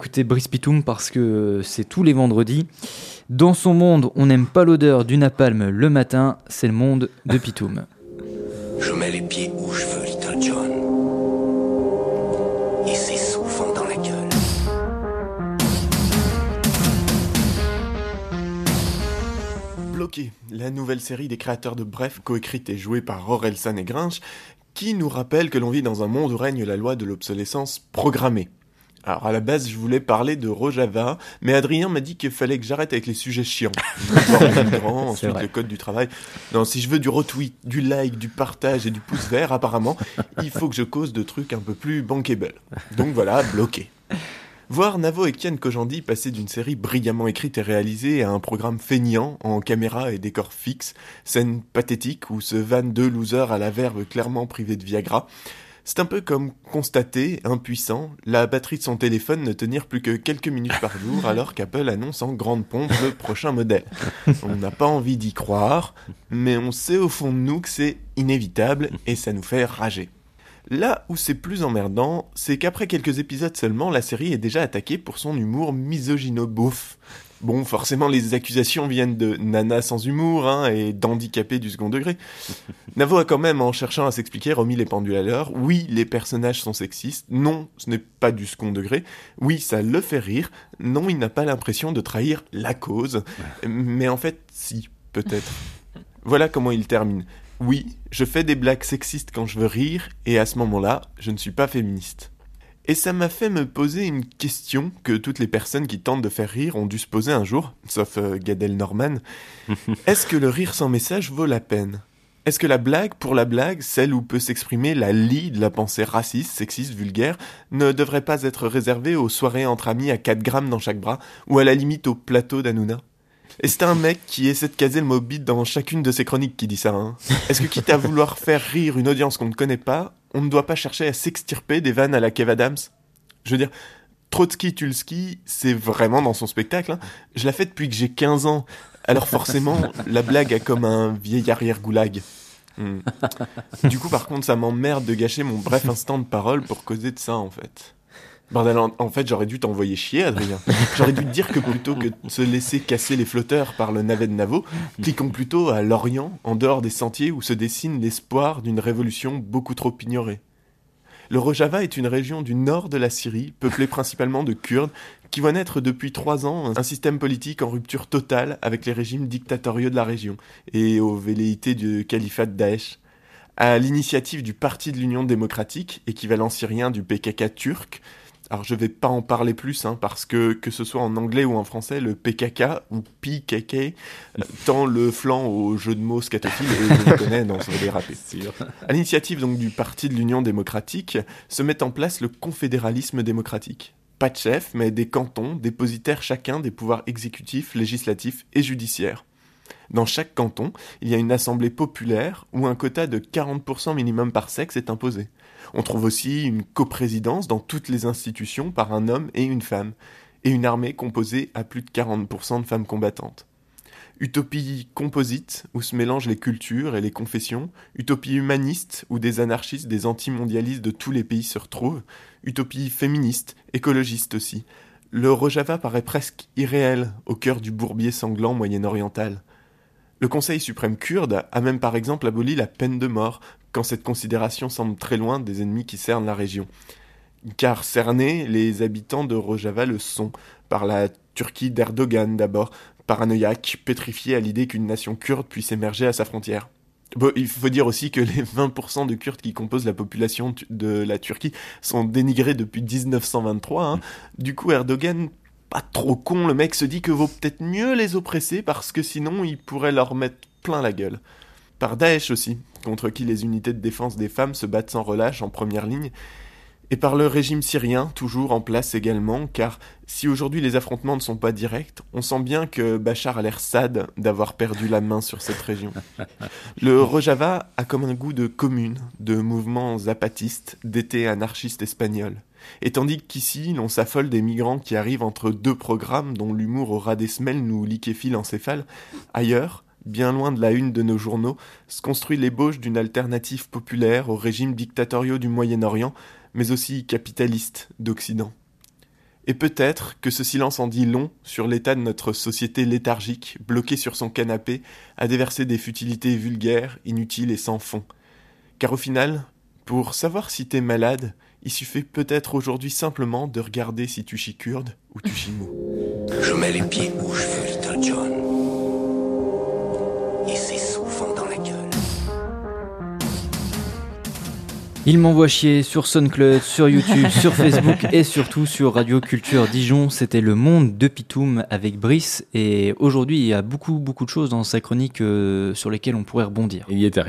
écouter Brice Pitoum parce que c'est tous les vendredis. Dans son monde, on n'aime pas l'odeur du napalm le matin, c'est le monde de Pitoum. Je mets les pieds où je veux, Little John. Et c'est souvent dans la gueule. Bloqué, la nouvelle série des créateurs de Bref, coécrite et jouée par Orelsan et Grinch, qui nous rappelle que l'on vit dans un monde où règne la loi de l'obsolescence programmée. Alors à la base, je voulais parler de Rojava, mais Adrien m'a dit qu'il fallait que j'arrête avec les sujets chiants. Migrants, ensuite vrai. le code du travail. Non, si je veux du retweet, du like, du partage et du pouce vert, apparemment, il faut que je cause de trucs un peu plus bankable. Donc voilà, bloqué. Voir Navo et Kian Kojandi passer d'une série brillamment écrite et réalisée à un programme feignant en caméra et décor fixe, scène pathétique où se vannent deux losers à la verve clairement privés de Viagra, c'est un peu comme constater, impuissant, la batterie de son téléphone ne tenir plus que quelques minutes par jour alors qu'Apple annonce en grande pompe le prochain modèle. On n'a pas envie d'y croire, mais on sait au fond de nous que c'est inévitable et ça nous fait rager. Là où c'est plus emmerdant, c'est qu'après quelques épisodes seulement, la série est déjà attaquée pour son humour misogyno-beauf. Bon, forcément, les accusations viennent de Nana sans humour hein, et d'handicapés du second degré. Navo a quand même, en cherchant à s'expliquer, remis les pendules à l'heure. Oui, les personnages sont sexistes. Non, ce n'est pas du second degré. Oui, ça le fait rire. Non, il n'a pas l'impression de trahir la cause. Mais en fait, si, peut-être. Voilà comment il termine. Oui, je fais des blagues sexistes quand je veux rire, et à ce moment-là, je ne suis pas féministe. Et ça m'a fait me poser une question que toutes les personnes qui tentent de faire rire ont dû se poser un jour, sauf euh, Gad Elnorman. Est-ce que le rire sans message vaut la peine? Est-ce que la blague pour la blague, celle où peut s'exprimer la lie de la pensée raciste, sexiste, vulgaire, ne devrait pas être réservée aux soirées entre amis à 4 grammes dans chaque bras, ou à la limite au plateau d'Anouna et c'est un mec qui essaie de caser le mot dans chacune de ses chroniques qui dit ça. Hein. Est-ce que quitte à vouloir faire rire une audience qu'on ne connaît pas, on ne doit pas chercher à s'extirper des vannes à la Kev Adams Je veux dire, Trotsky Tulski, c'est vraiment dans son spectacle. hein. Je la fais depuis que j'ai 15 ans. Alors forcément, la blague a comme un vieil arrière-goulag. Hmm. Du coup, par contre, ça m'emmerde de gâcher mon bref instant de parole pour causer de ça, en fait. Bordel, en, en fait, j'aurais dû t'envoyer chier, Adrien. J'aurais dû te dire que plutôt que de se laisser casser les flotteurs par le navet de Navo, cliquons plutôt à l'Orient, en dehors des sentiers où se dessine l'espoir d'une révolution beaucoup trop ignorée. Le Rojava est une région du nord de la Syrie, peuplée principalement de Kurdes, qui voit naître depuis trois ans un système politique en rupture totale avec les régimes dictatoriaux de la région et aux velléités du califat de Daesh. À l'initiative du Parti de l'Union démocratique, équivalent syrien du PKK turc, alors je vais pas en parler plus hein, parce que que ce soit en anglais ou en français, le PKK ou PKK euh, tend le flanc au jeu de mots scatophile et je le connais, non, ça va déraper. À l'initiative donc du Parti de l'Union démocratique, se met en place le confédéralisme démocratique. Pas de chef, mais des cantons dépositaires chacun des pouvoirs exécutifs, législatifs et judiciaires. Dans chaque canton, il y a une assemblée populaire où un quota de 40% minimum par sexe est imposé. On trouve aussi une coprésidence dans toutes les institutions par un homme et une femme, et une armée composée à plus de 40% de femmes combattantes. Utopie composite, où se mélangent les cultures et les confessions, utopie humaniste, où des anarchistes, des antimondialistes de tous les pays se retrouvent, utopie féministe, écologiste aussi. Le Rojava paraît presque irréel au cœur du bourbier sanglant moyen-oriental. Le Conseil suprême kurde a même par exemple aboli la peine de mort, quand cette considération semble très loin des ennemis qui cernent la région. Car cernés, les habitants de Rojava le sont, par la Turquie d'Erdogan d'abord, paranoïaque, pétrifié à l'idée qu'une nation kurde puisse émerger à sa frontière. Bon, il faut dire aussi que les 20% de Kurdes qui composent la population de la Turquie sont dénigrés depuis 1923. hein. Du coup, Erdogan, pas trop con, le mec se dit que vaut peut-être mieux les oppresser parce que sinon il pourrait leur mettre plein la gueule. Par Daesh aussi, contre qui les unités de défense des femmes se battent sans relâche en première ligne, et par le régime syrien, toujours en place également, car si aujourd'hui les affrontements ne sont pas directs, on sent bien que Bachar a l'air sad d'avoir perdu la main sur cette région. Le Rojava a comme un goût de commune, de mouvements zapatistes, d'été anarchiste espagnol. Et tandis qu'ici, l'on s'affole des migrants qui arrivent entre deux programmes dont l'humour au ras des semelles nous liquéfie l'encéphale, ailleurs, bien loin de la une de nos journaux, se construit l'ébauche d'une alternative populaire aux régimes dictatoriaux du Moyen-Orient, mais aussi capitaliste d'Occident. Et peut-être que ce silence en dit long sur l'état de notre société léthargique, bloquée sur son canapé, à déverser des futilités vulgaires, inutiles et sans fond. Car au final, pour savoir si t'es malade, il suffit peut-être aujourd'hui simplement de regarder si tu chicurdes ou tu chimou. Je mets les pieds où je veux, Little John. Et c'est souvent dans la gueule. Il m'envoie chier sur SoundCloud, sur YouTube, sur Facebook et surtout sur Radio Culture Dijon. C'était le monde de Pitoum avec Brice. Et aujourd'hui, il y a beaucoup, beaucoup de choses dans sa chronique euh, sur lesquelles on pourrait rebondir. Il y était